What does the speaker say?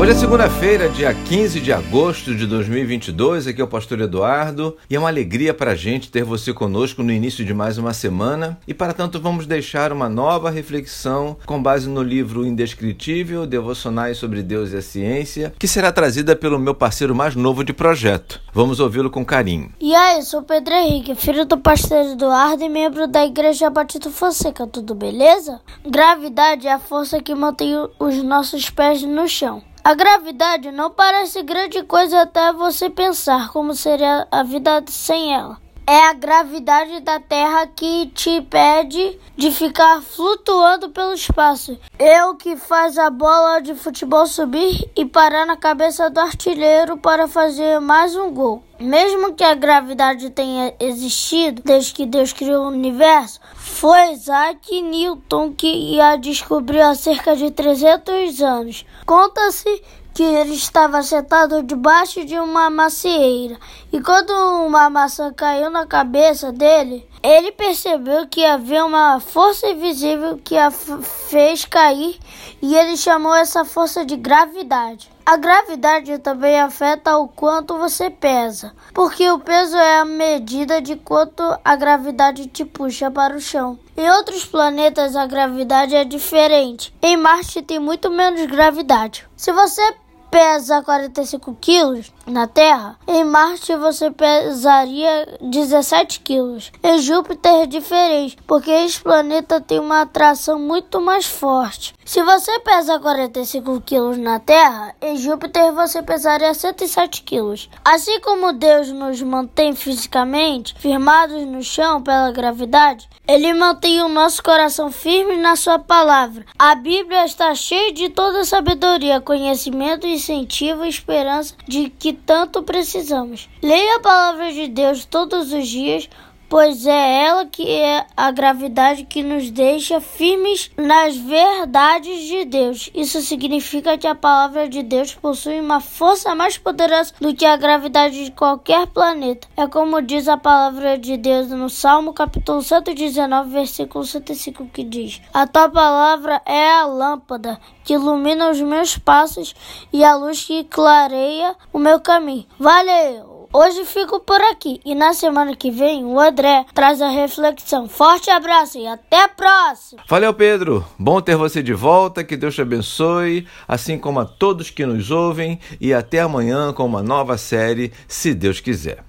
Hoje é segunda-feira, dia 15 de agosto de 2022. Aqui é o Pastor Eduardo e é uma alegria para a gente ter você conosco no início de mais uma semana. E para tanto, vamos deixar uma nova reflexão com base no livro Indescritível Devocionais sobre Deus e a Ciência, que será trazida pelo meu parceiro mais novo de projeto. Vamos ouvi-lo com carinho. E aí, sou Pedro Henrique, filho do pastor Eduardo e membro da Igreja Batista Fonseca. Tudo beleza? Gravidade é a força que mantém os nossos pés no chão. A gravidade não parece grande coisa até você pensar como seria a vida sem ela. É a gravidade da Terra que te impede de ficar flutuando pelo espaço. É o que faz a bola de futebol subir e parar na cabeça do artilheiro para fazer mais um gol. Mesmo que a gravidade tenha existido desde que Deus criou o universo, foi Isaac Newton que a descobriu há cerca de 300 anos. Conta-se que ele estava sentado debaixo de uma macieira e quando uma maçã caiu na cabeça dele, ele percebeu que havia uma força invisível que a fez cair e ele chamou essa força de gravidade. A gravidade também afeta o quanto você pesa, porque o peso é a medida de quanto a gravidade te puxa para o chão. Em outros planetas a gravidade é diferente. Em Marte tem muito menos gravidade. Se você pesa 45 quilos na Terra, em Marte você pesaria 17 quilos. Em Júpiter é diferente, porque esse planeta tem uma atração muito mais forte. Se você pesa 45 quilos na Terra, em Júpiter você pesaria 107 quilos. Assim como Deus nos mantém fisicamente firmados no chão pela gravidade, Ele mantém o nosso coração firme na Sua palavra. A Bíblia está cheia de toda sabedoria, conhecimento, incentivo e esperança de que tanto precisamos. Leia a palavra de Deus todos os dias pois é ela que é a gravidade que nos deixa firmes nas verdades de Deus. Isso significa que a palavra de Deus possui uma força mais poderosa do que a gravidade de qualquer planeta. É como diz a palavra de Deus no Salmo capítulo 119, versículo 105, que diz: A tua palavra é a lâmpada que ilumina os meus passos e a luz que clareia o meu caminho. Valeu! Hoje fico por aqui e na semana que vem o André traz a reflexão. Forte abraço e até a próxima! Valeu, Pedro! Bom ter você de volta, que Deus te abençoe, assim como a todos que nos ouvem, e até amanhã com uma nova série, se Deus quiser.